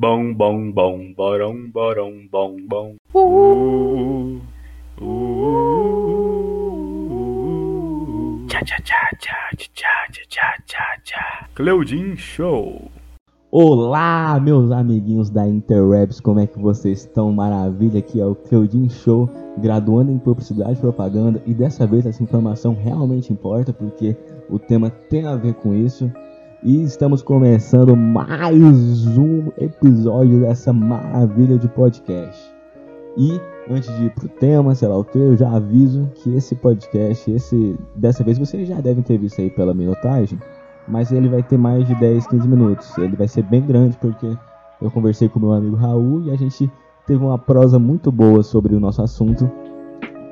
Bom, bom, bom, borão, borão, bom, bom. Uh, uh, uh, Tchá, tchá, tchá, tchá, tchá, tchá, tchá, tchá. Cleudin Show. Olá, meus amiguinhos da Interwebs, como é que vocês estão? Maravilha, aqui é o Cleudin Show, graduando em Publicidade e Propaganda, e dessa vez essa informação realmente importa, porque o tema tem a ver com isso. E estamos começando mais um episódio dessa maravilha de podcast. E antes de ir pro tema, sei lá o que, eu já aviso que esse podcast, esse dessa vez vocês já devem ter visto aí pela minutagem, mas ele vai ter mais de 10, 15 minutos. Ele vai ser bem grande porque eu conversei com meu amigo Raul e a gente teve uma prosa muito boa sobre o nosso assunto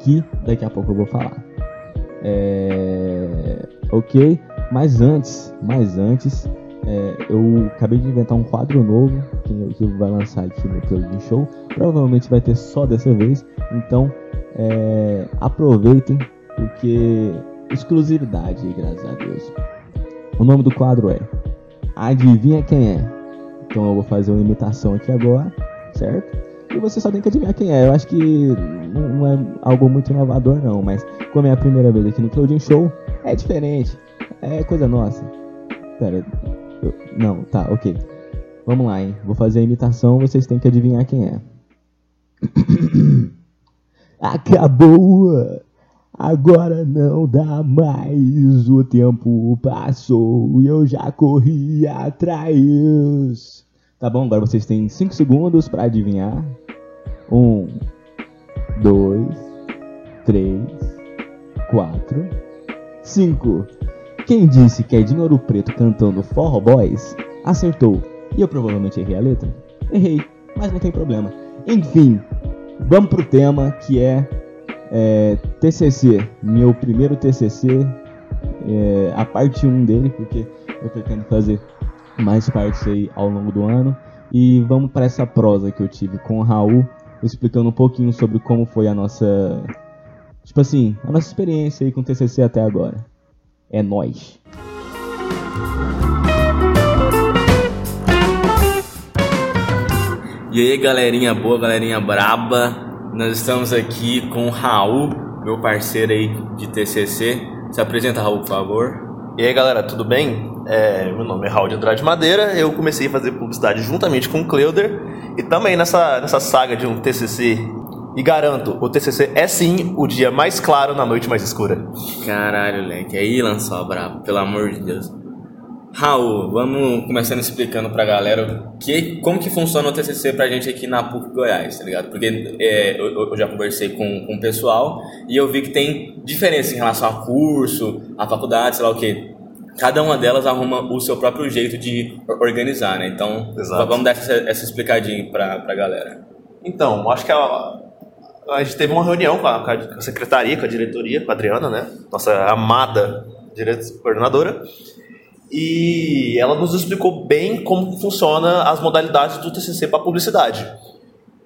que daqui a pouco eu vou falar. É... Ok? Mas antes, mas antes, é, eu acabei de inventar um quadro novo que, que vai lançar aqui no Plugin Show. Provavelmente vai ter só dessa vez. Então é, aproveitem, porque exclusividade, graças a Deus. O nome do quadro é Adivinha quem é? Então eu vou fazer uma imitação aqui agora, certo? E você só tem que adivinhar quem é. Eu acho que não é algo muito inovador não, mas como é a primeira vez aqui no Clouding Show, é diferente. É coisa nossa. Pera. Eu, não, tá, ok. Vamos lá, hein? Vou fazer a imitação, vocês têm que adivinhar quem é. Acabou! Agora não dá mais. O tempo passou e eu já corri atrás. Tá bom, agora vocês têm 5 segundos para adivinhar. 1, 2, 3, 4, 5. Quem disse que é Dinheiro Preto cantando Forró Boys, acertou. E eu provavelmente errei a letra? Errei, mas não tem problema. Enfim, vamos pro tema que é, é TCC. Meu primeiro TCC, é, a parte 1 dele, porque eu pretendo fazer mais partes aí ao longo do ano. E vamos para essa prosa que eu tive com o Raul, explicando um pouquinho sobre como foi a nossa. Tipo assim, a nossa experiência aí com o TCC até agora. É nós. E aí, galerinha boa, galerinha braba. Nós estamos aqui com o Raul, meu parceiro aí de TCC. Se apresenta, Raul, por favor. E aí, galera, tudo bem? É, meu nome é Raul de Andrade Madeira. Eu comecei a fazer publicidade juntamente com o Cleuder e também nessa, nessa saga de um TCC. E garanto, o TCC é sim o dia mais claro na noite mais escura. Caralho, leque. Aí lançou a brabo, pelo amor de Deus. Raul, vamos começando explicando pra galera que, como que funciona o TCC pra gente aqui na PUC Goiás, tá ligado? Porque é, eu, eu, já conversei com, com o pessoal e eu vi que tem diferença em relação a curso, a faculdade, sei lá o que. Cada uma delas arruma o seu próprio jeito de organizar, né? Então, Exato. vamos dar essa, essa explicadinha pra, pra galera. Então, acho que a, a gente teve uma reunião com a, com a secretaria, com a diretoria, com a Adriana, né? Nossa amada coordenadora. E ela nos explicou bem como funciona as modalidades do TCC para publicidade.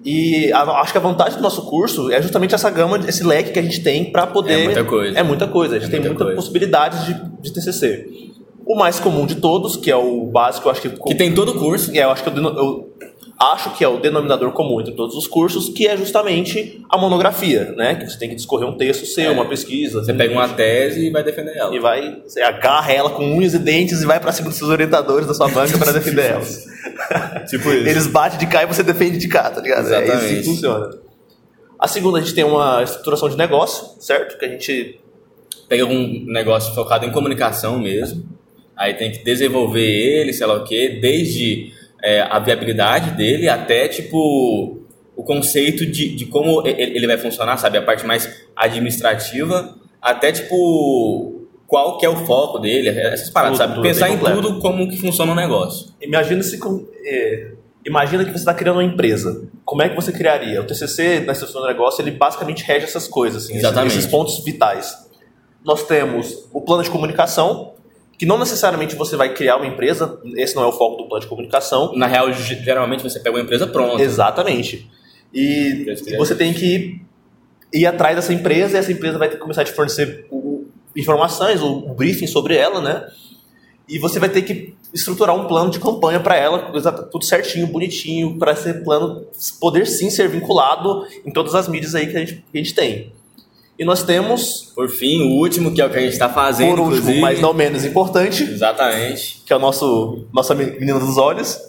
E a, acho que a vantagem do nosso curso é justamente essa gama, esse leque que a gente tem para poder. É muita coisa. É muita coisa. A gente É tem muita muita coisa. possibilidade de, de TCC. O mais comum de todos, que é o básico, eu acho que. Que tem todo curso. E eu acho que eu, eu acho que é o denominador comum entre todos os cursos, que é justamente a monografia, né? Que você tem que discorrer um texto seu, É. uma pesquisa. Você pega uma tese e vai defender ela. e vai, você agarra ela com unhas e dentes e vai pra cima dos seus orientadores da sua banca para defender elas. Tipo isso. Eles batem de cá e você defende de cá, tá ligado? É Exatamente. isso que funciona. A segunda, a gente tem uma estruturação de negócio, certo? Que a gente pega um negócio focado em comunicação mesmo, aí tem que desenvolver ele, sei lá o quê, desde é, a viabilidade dele até, tipo, o conceito de, de como ele vai funcionar, sabe? A parte mais administrativa, até, tipo, qual que é o foco dele, essas paradas, Tudo, sabe? tudo, Pensar em completo. tudo como que funciona o negócio. Imagina se com- é, imagina que você está criando uma empresa. Como é que você criaria? O TCC na estrutura do negócio ele basicamente rege essas coisas, assim, esses- Exatamente. esses pontos vitais. Nós temos o plano de comunicação, que não necessariamente você vai criar uma empresa. Esse não é o foco do plano de comunicação. Na real, ge- geralmente você pega uma empresa pronta. Exatamente. E você tem que ir atrás dessa empresa e essa empresa vai ter que começar a te fornecer informações, o, briefing sobre ela, né? e você vai ter que estruturar um plano de campanha para ela, tudo certinho, bonitinho, para esse plano poder sim ser vinculado em todas as mídias aí que a gente, que a gente tem. E nós temos, Por fim, o último, que é o que a gente tá fazendo, por último, inclusive. mas não menos importante, Exatamente. que é o nosso nossa menina dos olhos,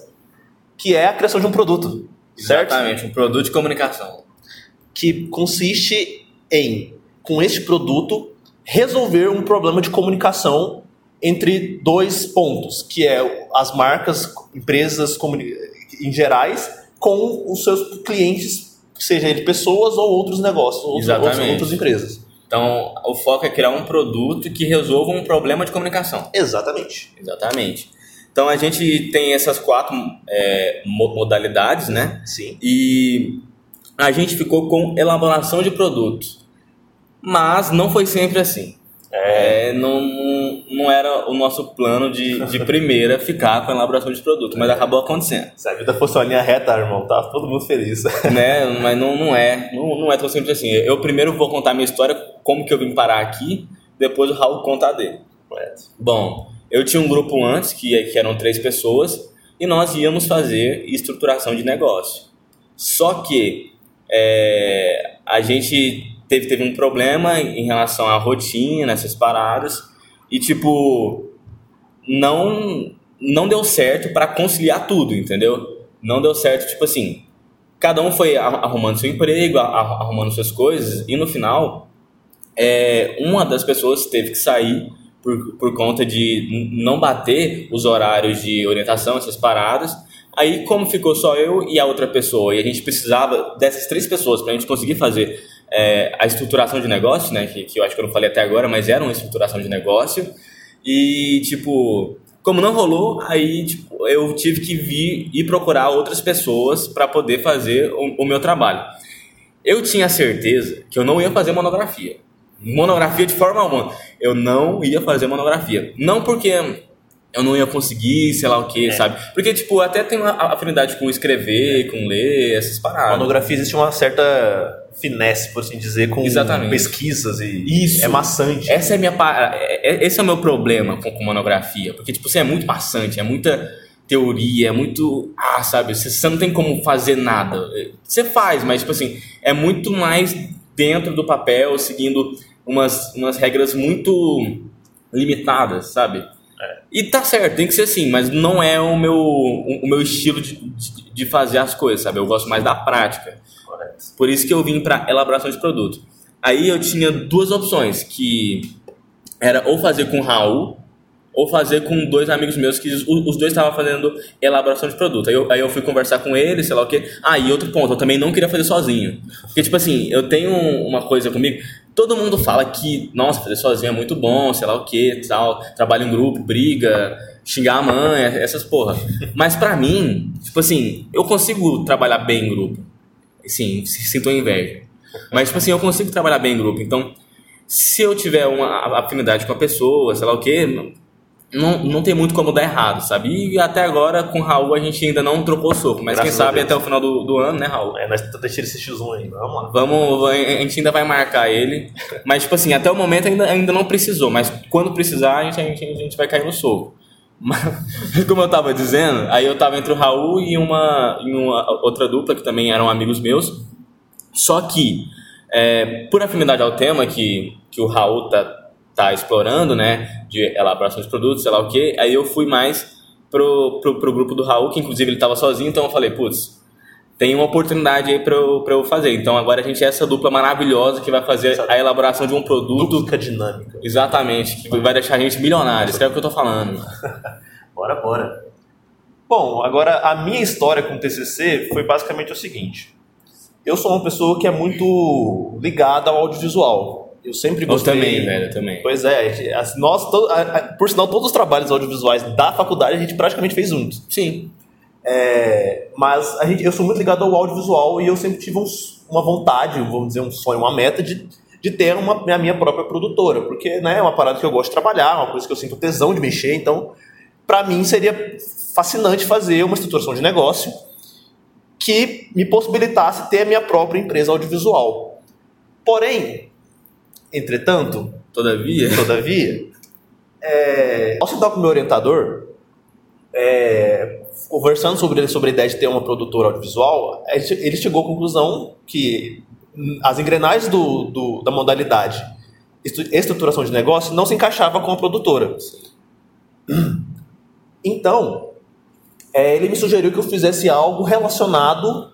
que é a criação de um produto, certo? Exatamente, um produto de comunicação. Que consiste em, com este produto, resolver um problema de comunicação entre dois pontos, que é as marcas, empresas em gerais, com os seus clientes, seja ele pessoas ou outros negócios, outros, Exatamente. outras, empresas. Então, o foco é criar um produto que resolva um problema de comunicação. Exatamente. Exatamente. Então, a gente tem essas quatro é, mo- modalidades, né? Sim. E a gente ficou com elaboração de produtos. Mas não foi sempre assim. É, não, não era o nosso plano de, de primeira ficar com a elaboração de produto, mas acabou acontecendo. Se a vida fosse uma linha reta, irmão, tava todo mundo feliz. né? Mas não, não é, não, não é tão simples assim. Eu primeiro vou contar minha história, como que eu vim parar aqui, depois o Raul conta a dele. Correto. Bom, eu tinha um grupo antes, que, que eram três pessoas, e nós íamos fazer estruturação de negócio. Só que é, a gente teve, teve um problema em relação à rotina, essas paradas, e tipo, não, não deu certo para conciliar tudo, entendeu? Não deu certo, tipo assim, cada um foi arrumando seu emprego, arrumando suas coisas, e no final, é, uma das pessoas teve que sair por, por conta de não bater os horários de orientação, essas paradas. Aí, como ficou só eu e a outra pessoa, e a gente precisava dessas três pessoas para a gente conseguir fazer é, a estruturação de negócio, né, que, que eu acho que eu não falei até agora, mas era uma estruturação de negócio, e, tipo, como não rolou, aí tipo, eu tive que vir e procurar outras pessoas para poder fazer o, o meu trabalho. Eu tinha certeza que eu não ia fazer monografia. Monografia de forma alguma. Eu não ia fazer monografia. Não porque eu não ia conseguir, sei lá o que, sabe? Porque, tipo, eu até tenho a- afinidade com escrever, com ler, essas paradas. monografia existe uma certa finesse, por assim dizer, com Exatamente. pesquisas e Isso. é maçante. Essa é minha é- é- esse é o meu problema com, com monografia, porque tipo, você é muito maçante, é muita teoria, é muito, ah, sabe, você, você não tem como fazer nada. Você faz, mas tipo assim, é muito mais dentro do papel, seguindo umas, umas regras muito limitadas, sabe? E tá certo, tem que ser assim, mas não é o meu, o, meu estilo de, de, de fazer as coisas, sabe? Eu gosto mais da prática. Correto. Por isso que eu vim para elaboração de produto. Aí eu tinha duas opções, que era ou fazer com o Raul, ou fazer com dois amigos meus, que os, os dois estavam fazendo elaboração de produto. Aí eu, aí eu fui conversar com eles, sei lá o quê. Ah, e outro ponto, eu também não queria fazer sozinho. Porque, tipo assim, eu tenho uma coisa comigo, todo mundo fala que, nossa, fazer sozinho é muito bom, sei lá o quê, tal, trabalho em grupo, briga, xingar a mãe, essas porra. Mas pra mim, tipo assim, eu consigo trabalhar bem em grupo. Sim, sinto inveja. Mas, tipo assim, eu consigo trabalhar bem em grupo. Então, se eu tiver uma afinidade com a pessoa, sei lá o quê, não, não tem muito como dar errado, sabe? E até agora, com o Raul, a gente ainda não trocou soco. Mas Graças quem sabe Deus. até o final do, do ano, né, Raul? É, nós estamos deixando esse X1 aí, vamos lá. Vamos, a gente ainda vai marcar ele. Mas, tipo assim, até o momento ainda, ainda não precisou. Mas quando precisar, a gente, a gente, a gente vai cair no soco. Mas, como eu tava dizendo, aí eu tava entre o Raul e uma, e uma outra dupla que também eram amigos meus. Só que, é, por afinidade ao tema que, que o Raul tá, tá explorando, né? De elaboração de produtos, sei lá o quê, aí eu fui mais pro, pro, pro grupo do Raul, que inclusive ele tava sozinho, então eu falei, putz, tem uma oportunidade aí pra eu, pra eu fazer. Então agora a gente é essa dupla maravilhosa que vai fazer a elaboração de um produto. Dupla dinâmica. Exatamente, que vai deixar a gente milionário. Isso é o que eu tô falando. Bora, bora. Bom, agora a minha história com o TCC foi basicamente o seguinte. Eu sou uma pessoa que é muito ligada ao audiovisual. Eu sempre Eu gostei. também, velho, eu também. Pois é, as- nós, to- a- a- por sinal, todos os trabalhos audiovisuais da faculdade a gente praticamente fez juntos. Sim. É, mas a gente, eu sou muito ligado ao audiovisual e eu sempre tive um uma vontade, vamos dizer, um sonho, uma meta de, de ter uma, a minha própria produtora, porque né, é uma parada que eu gosto de trabalhar, uma coisa que eu sinto tesão de mexer, então para mim seria fascinante fazer uma estruturação de negócio que me possibilitasse ter a minha própria empresa audiovisual. Porém, entretanto, Todavia. Todavia, é, ao sentar com o meu orientador, é, conversando sobre, sobre a ideia de ter uma produtora audiovisual, ele chegou à conclusão que as engrenagens do, do- da modalidade estruturação de negócio não se encaixava com a produtora. Então, é, ele me sugeriu que eu fizesse algo relacionado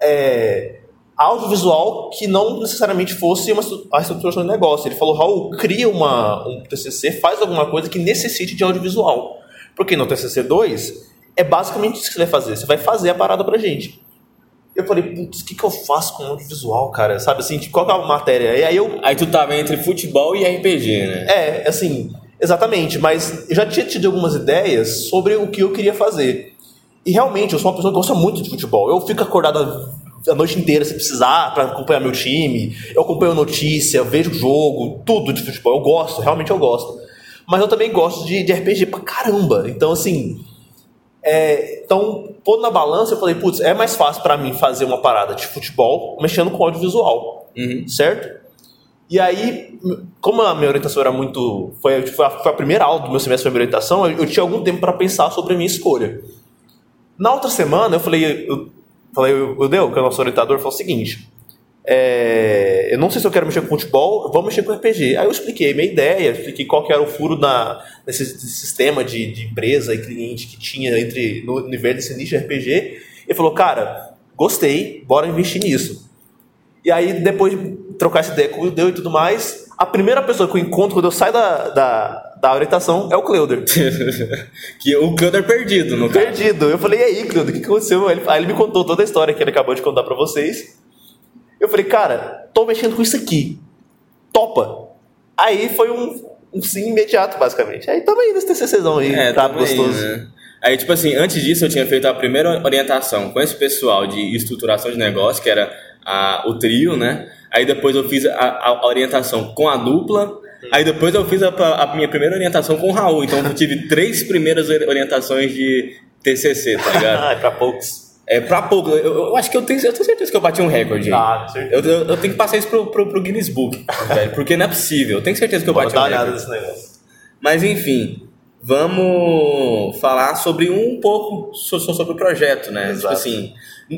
é, audiovisual que não necessariamente fosse uma a estruturação de negócio. Ele falou, Raul, cria uma, um TCC, faz alguma coisa que necessite de audiovisual. Porque no TCC 2 é basicamente isso que você vai fazer. Você vai fazer a parada pra gente. Eu falei, putz, o que, que eu faço com audiovisual, cara? Sabe assim, tipo, qual que é a matéria? E aí eu Aí tu tava entre futebol e RPG, né? é, assim, exatamente, mas eu já tinha tido algumas ideias sobre o que eu queria fazer. E realmente, eu sou uma pessoa que gosta muito de futebol. Eu fico acordado a- noite inteira se precisar para acompanhar meu time. Eu acompanho notícia, vejo jogo, tudo de futebol. Eu gosto, realmente eu gosto. Mas eu também gosto de, de RPG pra caramba. Então, assim. é, então, pondo na balança, eu falei, putz, é mais fácil pra mim fazer uma parada de futebol mexendo com audiovisual Uhum. certo? E aí, como a minha orientação era muito. Foi, foi, a, foi a primeira aula do meu semestre de orientação, eu, eu tinha algum tempo para pensar sobre a minha escolha. Na outra semana, eu falei, eu falei, o Deu, que é o nosso orientador, falou o seguinte: é, eu não sei se eu quero mexer com futebol, vamos mexer com RPG. Aí eu expliquei minha ideia, expliquei qual que era o furo na, nesse, nesse sistema de, de empresa e cliente que tinha entre no universo desse nicho RPG. Ele falou, cara, gostei, bora investir nisso. E aí, depois de trocar essa ideia com o Deu e tudo mais, a primeira pessoa que eu encontro quando eu saio da, da, da orientação é o Cleuder. que o Cleuder perdido, no caso. Perdido. Eu falei, e aí, Cleuder, o que que aconteceu? Aí ele, aí ele me contou toda a história que ele acabou de contar pra vocês. Eu falei, cara, tô mexendo com isso aqui. Topa. Aí foi um, um sim imediato, basicamente. Aí tamo aí nesse TCCzão aí, É, tá gostoso. né? Aí, tipo assim, antes disso eu tinha feito a primeira orientação com esse pessoal de estruturação de negócio, que era a- o trio, né? Aí depois eu fiz a, a orientação com a dupla. Aí depois eu fiz a, a minha primeira orientação com o Raul. Então eu tive três primeiras ori- orientações de TCC, tá ligado? Ah, é pra poucos. É pra pouco. Eu, eu acho que eu tenho, eu tenho certeza que eu bati um recorde. Ah. Eu, eu, eu tenho que passar isso pro, pro, pro Guinness Book, velho, porque não é possível. Eu tenho certeza que eu bati um uma olhada recorde. nesse negócio. Mas enfim, vamos falar sobre um pouco so- so- sobre o projeto, né? Exato. Tipo assim,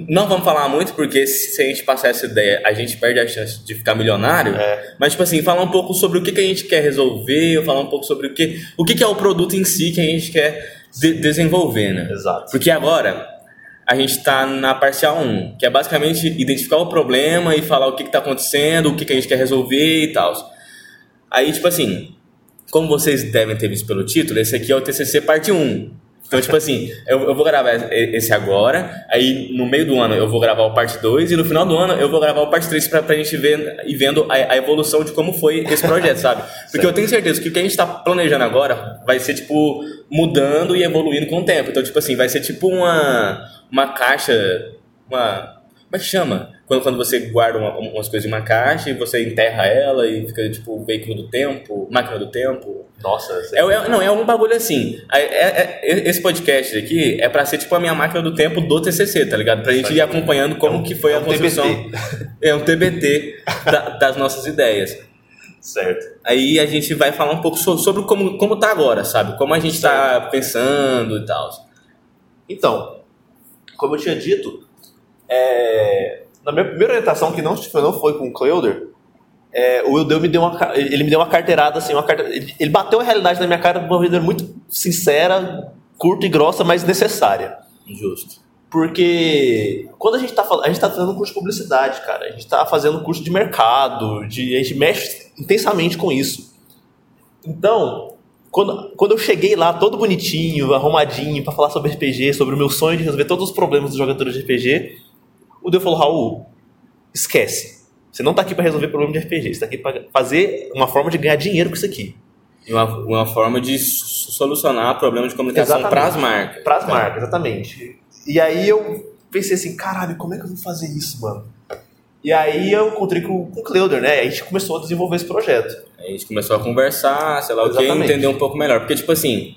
não vamos falar muito porque se se a gente passar essa ideia, a gente perde a chance de ficar milionário. É. Mas tipo assim, falar um pouco sobre o que, que a gente quer resolver, falar um pouco sobre o que, o que, que é o produto em si que a gente quer de- desenvolver, né? Exato. Porque agora a gente está na parcial 1, que é basicamente identificar o problema e falar o que está acontecendo, o que, que a gente quer resolver e tal. Aí, tipo assim, como vocês devem ter visto pelo título, esse aqui é o TCC parte 1. Então, tipo assim, eu, eu vou gravar esse agora, aí no meio do ano eu vou gravar o parte 2 e no final do ano eu vou gravar o parte 3 pra, pra gente ver e vendo a, a evolução de como foi esse projeto, sabe? Porque eu tenho certeza que o que a gente tá planejando agora vai ser, tipo, mudando e evoluindo com o tempo. Então, tipo assim, vai ser tipo uma, uma caixa, uma... Como é que chama? Quando, quando você guarda uma- umas coisas em uma caixa e você enterra ela e fica, tipo, veículo do tempo, máquina do tempo. Nossa, É, é- não, é um bagulho assim. É- é- é- esse podcast aqui é pra ser tipo a minha máquina do tempo do TCC, tá ligado? Pra gente ir acompanhando como que foi é a um construção. TBT. É um TBT da- das nossas ideias. certo. Aí a gente vai falar um pouco so- sobre como, como tá agora, sabe? Como a gente tá pensando e tal. Então, como eu tinha dito, é, na minha primeira orientação, que não, não foi com o Cleuder, é, o Wildeu me deu uma, ele me deu uma carteirada, assim, uma ele, ele bateu a realidade na minha cara de uma maneira muito sincera, curta e grossa, mas necessária. Justo. Porque quando a gente tá falando, a gente tá fazendo um curso de publicidade, cara. A gente tá fazendo curso de mercado, de, a gente mexe intensamente com isso. Então, quando, quando eu cheguei lá todo bonitinho, arrumadinho, pra falar sobre RPG, sobre o meu sonho de resolver todos os problemas dos jogadores de RPG, o Deus falou: Raul, esquece. Você não tá aqui pra resolver problema de RPG, você tá aqui pra fazer uma forma de ganhar dinheiro com isso aqui. Uma, uma forma de so- solucionar problemas de comunicação para as marcas. Para as marcas, exatamente. E aí eu pensei assim, caralho, como é que eu vou fazer isso, mano? E aí eu encontrei com, com o Cleuder, né? A gente começou a desenvolver esse projeto. A gente começou a conversar, sei lá o que, entender um pouco melhor. Porque, tipo assim,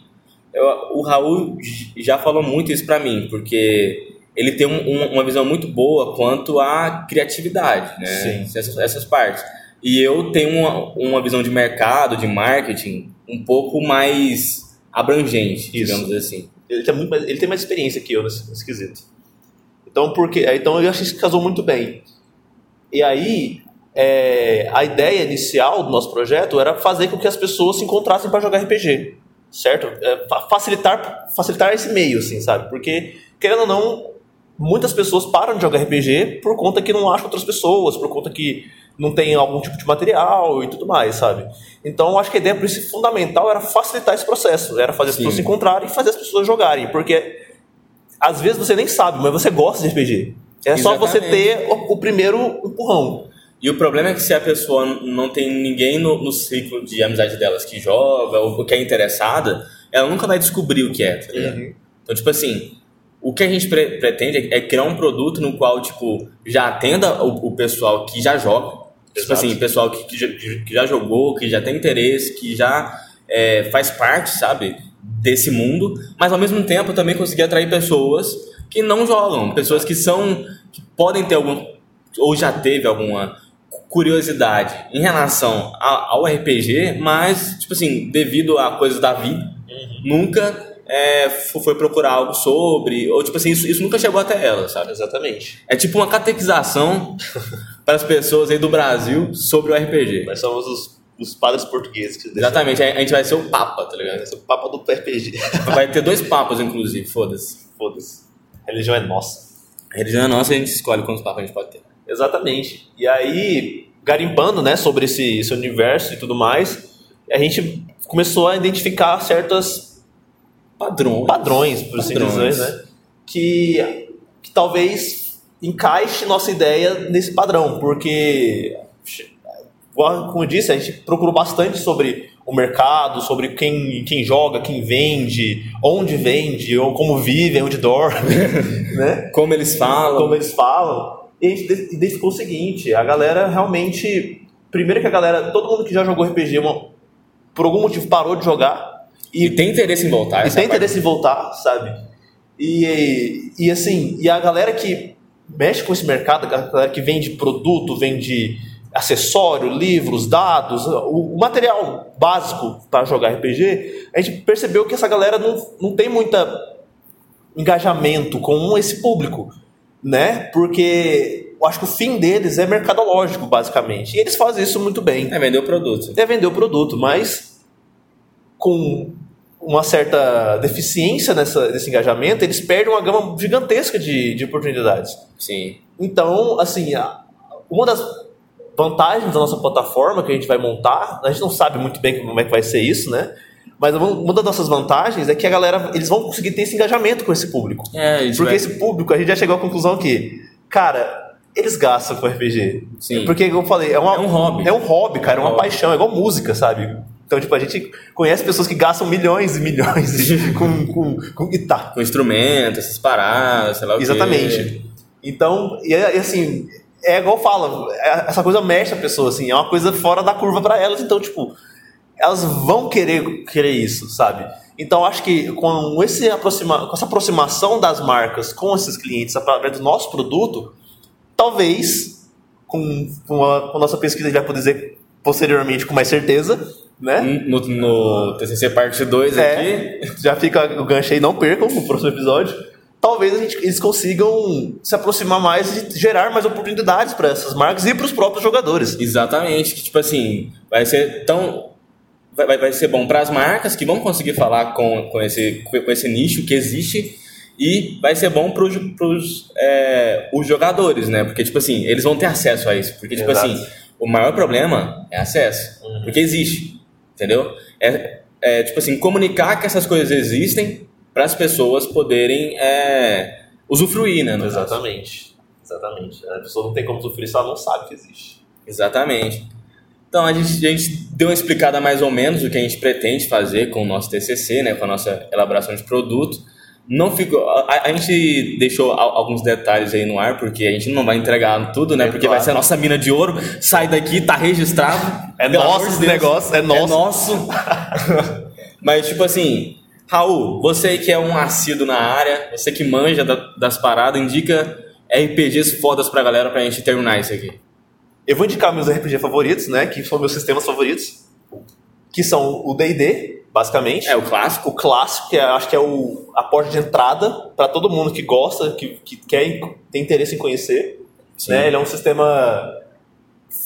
eu- o Raul já falou muito isso pra mim, porque ele tem um- um- uma visão muito boa quanto à criatividade, né? Sim. Essas, essas partes. E eu tenho uma, uma visão de mercado, de marketing, um pouco mais abrangente, Isso. digamos assim. Ele tem, muito mais, ele tem mais experiência que eu nesse, nesse quesito. Então, porque, então eu achei que casou muito bem. E aí, é, a ideia inicial do nosso projeto era fazer com que as pessoas se encontrassem para jogar RPG, certo? É, fa- facilitar, facilitar esse meio, assim, sabe? Porque, querendo ou não, muitas pessoas param de jogar RPG por conta que não acham outras pessoas, por conta que não tem algum tipo de material e tudo mais, sabe? Então, eu acho que a ideia fundamental era facilitar esse processo, era fazer as Sim. pessoas se encontrarem e fazer as pessoas jogarem, porque às vezes você nem sabe, mas você gosta de RPG. É só você Exatamente. ter o, o primeiro empurrão. E o problema é que se a pessoa não tem ninguém no, no ciclo de amizade delas que joga ou que é interessada, ela nunca vai descobrir o que é, tá ligado? Uhum. Então, tipo assim, o que a gente pre- pretende é criar um produto no qual, tipo, já atenda o, o pessoal que já joga. Tipo Exato. assim, pessoal que, que, já, que já jogou, que já tem interesse, que já é, faz parte, sabe, desse mundo, mas ao mesmo tempo também conseguir atrair pessoas que não jogam, pessoas que são, que podem ter algum, ou já teve alguma curiosidade em relação a- ao RPG, mas, tipo assim, devido a coisas da vida, nunca é, fo- foi procurar algo sobre, ou tipo assim, isso, isso nunca chegou até ela, sabe? Exatamente. É tipo uma catequização para as pessoas aí do Brasil sobre o RPG. Nós somos os, os padres portugueses que Exatamente, a gente vai ser o Papa, tá ligado? Esse é o papo do RPG. Vai ter dois papas, inclusive, foda-se. Foda-se. A religião é nossa. A religião é nossa, a gente escolhe quantos papas a gente pode ter. Exatamente. E aí, garimpando né, sobre esse, esse universo e tudo mais, a gente começou a identificar certas Padrões. padrões, por assim dizer, né? Que, que talvez encaixe nossa ideia nesse padrão, porque, como eu disse, a gente procurou bastante sobre o mercado, sobre quem, quem joga, quem vende, onde vende, ou como vive, onde dorme, né? Como eles falam. como eles falam. E a gente de- identificou o seguinte: a galera realmente. Primeiro que a galera, todo mundo que já jogou RPG, por algum motivo parou de jogar E tem interesse em voltar. e tem parte. interesse em voltar, sabe? E, e assim, e a galera que mexe com esse mercado, a galera que vende produto, vende acessório, livros, dados, o, material básico para jogar RPG, a gente percebeu que essa galera não, não tem muita engajamento com esse público, né? Porque eu acho que o fim deles é mercadológico, basicamente. E eles fazem isso muito bem É vender o produto. é vender o produto, mas com uma certa deficiência nessa, nesse engajamento, eles perdem uma gama gigantesca de, de oportunidades. Sim. Então, assim, uma das vantagens da nossa plataforma que a gente vai montar, a gente não sabe muito bem como é que vai ser isso, né? Mas uma das nossas vantagens é que a galera, eles vão conseguir ter esse engajamento com esse público. É, gente Porque vai- esse público, a gente já chegou à conclusão que, cara, eles gastam com RPG. Sim. Porque, como eu falei, é, uma- É um hobby. É um hobby, cara, é uma hobby. paixão, é igual música, sabe? Então, tipo, a gente conhece pessoas que gastam milhões e milhões com, com, com guitarra. Com instrumento, essas paradas, sei lá o quê. Exatamente. Então, e, é- e assim, é igual fala, é- essa coisa mexe a pessoa, assim, é uma coisa fora da curva para elas, então, tipo, elas vão querer, querer isso, sabe? Então, acho que com, esse aproxima, com essa aproximação das marcas com esses clientes através do nosso produto, talvez, com, com, a, com a nossa pesquisa, a gente vai poder dizer posteriormente com mais certeza, né? No, no TCC parte 2 É, aqui. já fica o gancho aí, não percam no próximo episódio. Talvez a gente- eles consigam se aproximar mais e gerar mais oportunidades para essas marcas e para os próprios jogadores. Exatamente, que tipo assim, vai ser tão. Vai, vai- ser bom para as marcas que vão conseguir falar com, com, esse, com esse nicho que existe e vai ser bom para os é, os jogadores, né? Porque, tipo assim, eles vão ter acesso a isso. Porque, tipo Exato. assim, o maior problema é acesso. Porque existe, entendeu? É, é, tipo assim, comunicar que essas coisas existem para as pessoas poderem é, usufruir, né? no caso. Exatamente. Exatamente. A pessoa não tem como sofrer se ela não sabe que existe. Exatamente. Então a gente, a gente deu uma explicada mais ou menos do que a gente pretende fazer com o nosso TCC, né, com a nossa elaboração de produto. Não ficou, a, a gente deixou al- alguns detalhes aí no ar porque a gente não vai entregar tudo, né? É, porque claro. vai ser a nossa mina de ouro. Sai daqui, tá registrado. É nosso esse negócio, é nosso. nosso. Mas tipo assim, Raul, você que é um assíduo na área, você que manja da- das paradas, indica RPGs fodas pra galera pra gente terminar isso aqui. eu vou indicar meus RPG favoritos, né? Que são meus sistemas favoritos. Que são o D&D, basicamente. É o clássico. O clássico, que é- acho que é o, a porta de entrada para todo mundo que gosta, que, que quer tem interesse em conhecer. Sim. Né? Ele é um sistema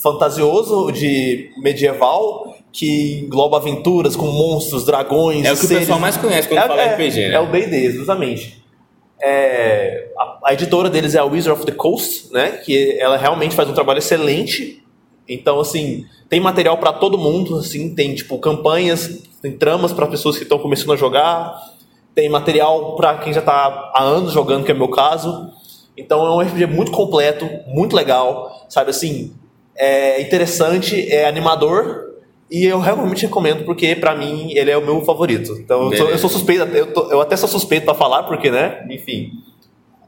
fantasioso de medieval que engloba aventuras com monstros, dragões, É o que o seres. pessoal mais conhece quando É- fala é- RPG, né? É o D&D, justamente. É, a, a editora deles é a Wizard of the Coast, né? Que ela realmente faz um trabalho excelente. Então, assim, tem material para todo mundo, assim, tem tipo campanhas, tem tramas para pessoas que estão começando a jogar, tem material para quem já tá há anos jogando, que é o meu caso. Então, é um RPG muito completo, muito legal, sabe assim, é interessante, é animador e eu realmente recomendo porque pra mim ele é o meu favorito. Então, eu sou, eu sou suspeito, eu, tô- eu até sou suspeito pra falar porque, né? Enfim.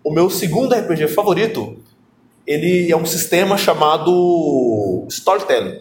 O meu segundo RPG favorito, ele é um sistema chamado Storytelling,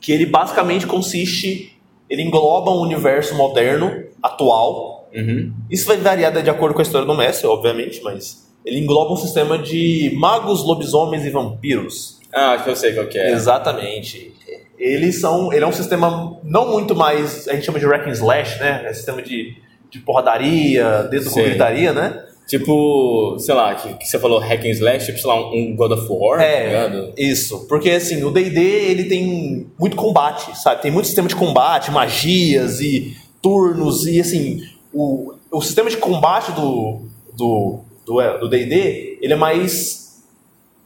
que ele basicamente consiste, ele engloba um universo moderno, atual. Uhum. Isso vai variar de acordo com a história do mestre, obviamente, mas ele engloba um sistema de magos, lobisomens e vampiros. Ah, acho que eu sei qual que é. Exatamente. Eles são, ele é um sistema não muito mais, a gente chama de hack and slash, né? É sistema de, de porradaria, dedo com gritaria, né? Tipo, sei lá, que, que você falou hack and slash, tipo, sei lá, um God of War, tá É, ligado? isso. Porque assim, o D&D ele tem muito combate, sabe? Tem muito sistema de combate, magias e turnos e assim, o, o sistema de combate do do do é, D&D, ele é mais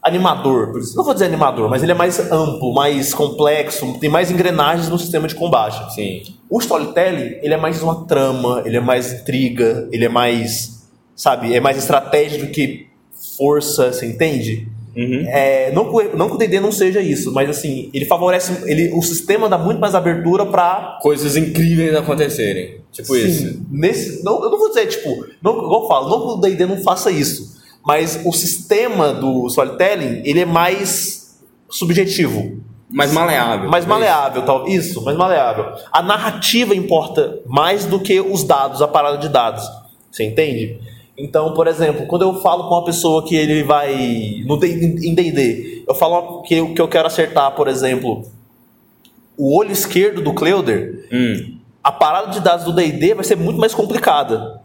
animador, não vou dizer animador, mas ele é mais amplo, mais complexo, tem mais engrenagens no sistema de combate. Sim. O storytelling, ele é mais uma trama, ele é mais intriga, ele é mais, sabe, é mais estratégia do que força, você entende? Uhum. É, não, que o- não que o D&D não seja isso, mas assim, ele favorece, ele, o sistema dá muito mais abertura pra... Coisas incríveis acontecerem. Tipo Sim, isso. Nesse, não, eu não vou dizer, tipo, não, igual eu falo, não que o D&D não faça isso, mas o sistema do storytelling, ele é mais subjetivo. Mais maleável. Mais talvez. maleável, tal. Isso, mais maleável. A narrativa importa mais do que os dados, a parada de dados. Você entende? Então, por exemplo, quando eu falo com uma pessoa que ele vai. No em DD, eu falo que eu, que eu quero acertar, por exemplo, o olho esquerdo do Cleuder, Hum. a parada de dados do DD vai ser muito mais complicada.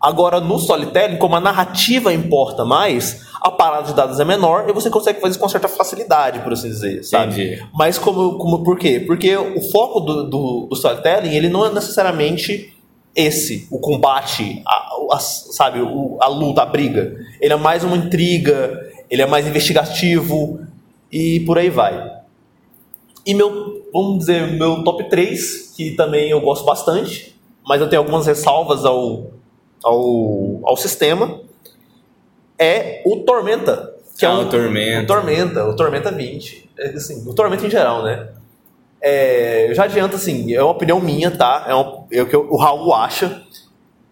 Agora, no Storytelling, como a narrativa importa mais, a parada de dados é menor e você consegue fazer isso com certa facilidade, por assim dizer, sabe? Entendi. Mas como, como por quê? Porque o foco do, do, do storytelling, ele não é necessariamente esse, o combate, a, a- sabe, o- a luta, a briga. Ele é mais uma intriga, ele é mais investigativo e por aí vai. E meu, vamos dizer, meu top 3, que também eu gosto bastante, mas eu tenho algumas ressalvas ao, ao, ao sistema, é o Tormenta. Que é Ah, um, o Tormenta. O Tormenta, o Tormenta 20. É, assim, o Tormenta em geral, né? É, eu já adianto, assim, é uma opinião minha, tá? É, um, é o que eu- o Raul acha.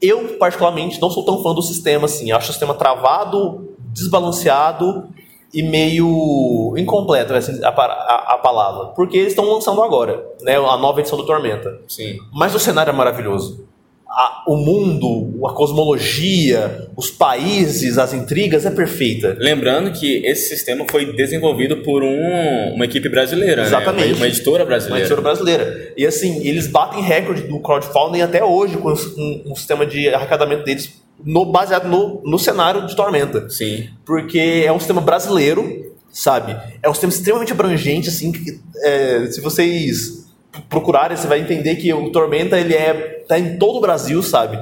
Eu, particularmente, não sou tão fã do sistema, assim. Eu acho o sistema travado, desbalanceado e meio incompleto, assim, a, a- a palavra. Porque eles estão lançando agora, né? A nova edição do Tormenta. Sim. Mas o cenário é maravilhoso. A- o mundo, a cosmologia, os países, as intrigas é perfeita. Lembrando que esse sistema foi desenvolvido por um- uma equipe brasileira, Exatamente. né? Uma, uma editora Uma brasileira. editora brasileira. E assim, eles batem recorde do crowdfunding até hoje com um, um sistema de arrecadamento deles no, baseado no, no cenário de Tormenta. Sim. Porque é um sistema brasileiro, sabe? É um sistema extremamente abrangente, assim, que, é, se vocês procurarem, você vai entender que o Tormenta, ele é, tá em todo o Brasil, sabe?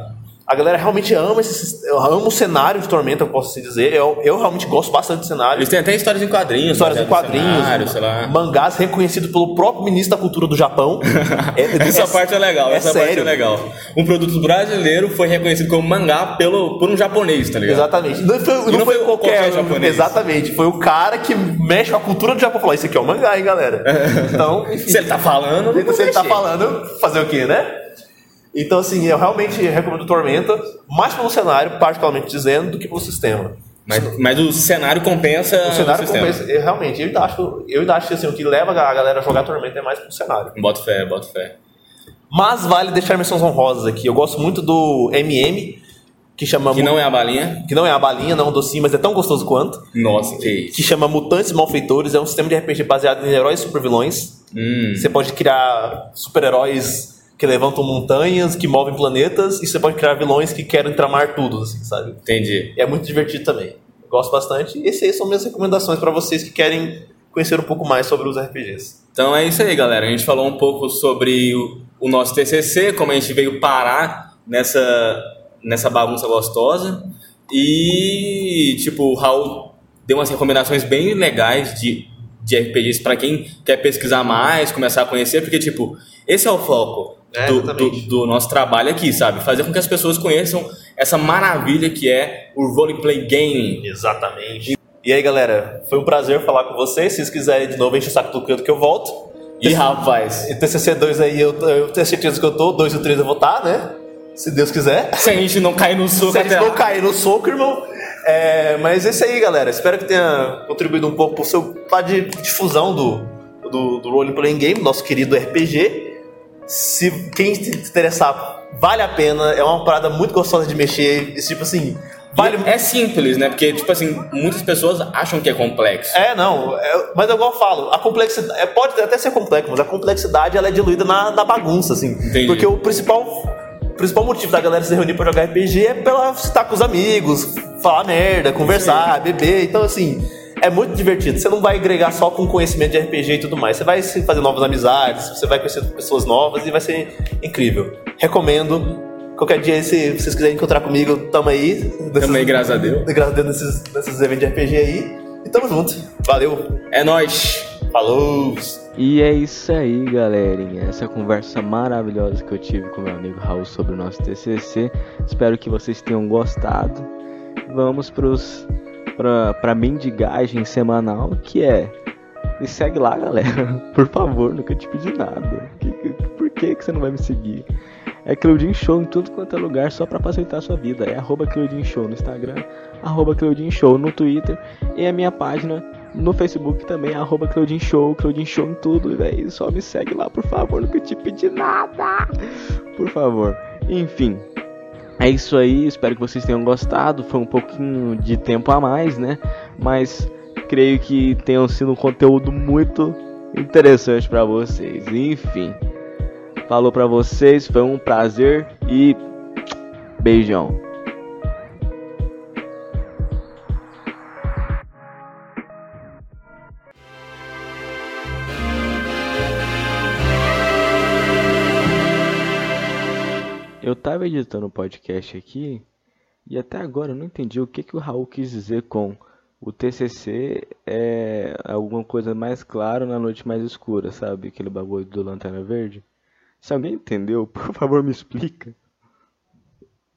A galera realmente ama esse ama o cenário de Tormenta, eu posso assim dizer. Eu, eu realmente gosto bastante do cenário. Eles têm até histórias em quadrinhos. Histórias em baseadas no quadrinhos, cenário, sei lá. mangás reconhecido pelo próprio ministro da cultura do Japão. É- Essa é- parte é legal, é essa parte é sério. legal. Um produto brasileiro foi reconhecido como mangá pelo, por um japonês, tá ligado? Exatamente. Não foi, não não foi foi qualquer, qualquer japonês. Exatamente. Foi o cara que mexe com a cultura do Japão. Falou, isso aqui é um mangá, hein, galera? Então, enfim. Se ele tá falando, Se ele tá falando, fazer o quê, né? Então, assim, eu realmente recomendo Tormenta, mais pelo cenário, particularmente dizendo, do que pelo sistema. Mas, mas o cenário compensa O cenário sistema. compensa. eu, realmente, eu ainda acho, eu ainda acho que assim, o que leva a galera a jogar Tormenta é mais pelo cenário. Bota fé, bota fé. Mas vale deixar menções honrosas aqui. Eu gosto muito do MM, que chama Que não é a balinha. que não é a balinha, não é um docinho, mas é tão gostoso quanto. Nossa, que isso. Que chama Mutantes Malfeitores, é um sistema de RPG baseado em heróis e supervilões. Hum. Você pode criar super-heróis que levantam montanhas, que movem planetas, e você pode criar vilões que querem tramar tudo, assim, sabe? Entendi. É muito divertido também. Gosto bastante. E essas são minhas recomendações para vocês que querem conhecer um pouco mais sobre os RPGs. Então é isso aí, galera. A gente falou um pouco sobre o, o nosso TCC, como a gente veio parar nessa, nessa bagunça gostosa. E, tipo, o Raul deu umas recomendações bem legais de, de RPGs para quem quer pesquisar mais, começar a conhecer, porque, tipo, esse é o foco É, do, do, do nosso trabalho aqui, sabe? Fazer com que as pessoas conheçam essa maravilha que é o roleplay game. Exatamente. E aí, galera, foi um prazer falar com vocês. Se vocês quiserem de novo, enche o saco do canto que eu volto. E, rapaz, E TCC 2 aí, eu, eu tenho certeza que eu tô. 2 e o 3 eu vou estar, né? Se Deus quiser. se a gente não cair no soco Se a gente até não lá. cair no soco, irmão. É, mas é isso aí, galera. Espero que tenha contribuído um pouco pro seu para de difusão do, do, do Role Playing Game, nosso querido RPG. Se quem se interessar, vale a pena. É uma parada muito gostosa de mexer. Esse tipo assim. Vale, É simples, né? Porque, tipo assim, muitas pessoas acham que é complexo. É, não, é- mas é igual eu falo, a complexidade, é, pode até ser complexo, mas a complexidade ela é diluída na, na bagunça, assim. Entendi. Porque o principal, o principal motivo da galera se reunir pra jogar RPG é pela estar com os amigos, falar merda, conversar, beber, então assim, é muito divertido. Você não vai agregar só com conhecimento de RPG e tudo mais, você vai se fazer novas amizades, você vai conhecer pessoas novas e vai ser incrível. Recomendo. Qualquer dia, se vocês quiserem encontrar comigo, tamo aí. Desses- Também, graças a Deus. Graças a Deus nesses, nesses eventos de RPG aí. E tamo junto. Valeu. É nóis. Falou. E é isso aí, galerinha. Essa conversa maravilhosa que eu tive com meu amigo Raul sobre o nosso TCC. Espero que vocês tenham gostado. Vamos pros pra, pra mendigagem semanal, que é me segue lá, galera. Por favor, nunca te pedi nada. Que- que- por que, que você não vai me seguir? É Claudinho Show em tudo quanto é lugar, só pra facilitar a sua vida. É arroba Claudinho Show no Instagram, arroba Claudinho Show no Twitter e a minha página no Facebook também, arroba Claudinho Show, Claudinho Show em tudo, velho. Só me segue lá, por favor, nunca te pedi nada. Por favor. Enfim. É isso aí, espero que vocês tenham gostado. Foi um pouquinho de tempo a mais, né? Mas creio que tenham sido um conteúdo muito interessante pra vocês. Enfim. Falou pra vocês, foi um prazer e beijão. Eu tava editando o podcast aqui e até agora eu não entendi o que, que o Raul quis dizer com o TCC é alguma coisa mais clara na noite mais escura, sabe? Aquele bagulho do Lanterna Verde. Se alguém entendeu, por favor me explica.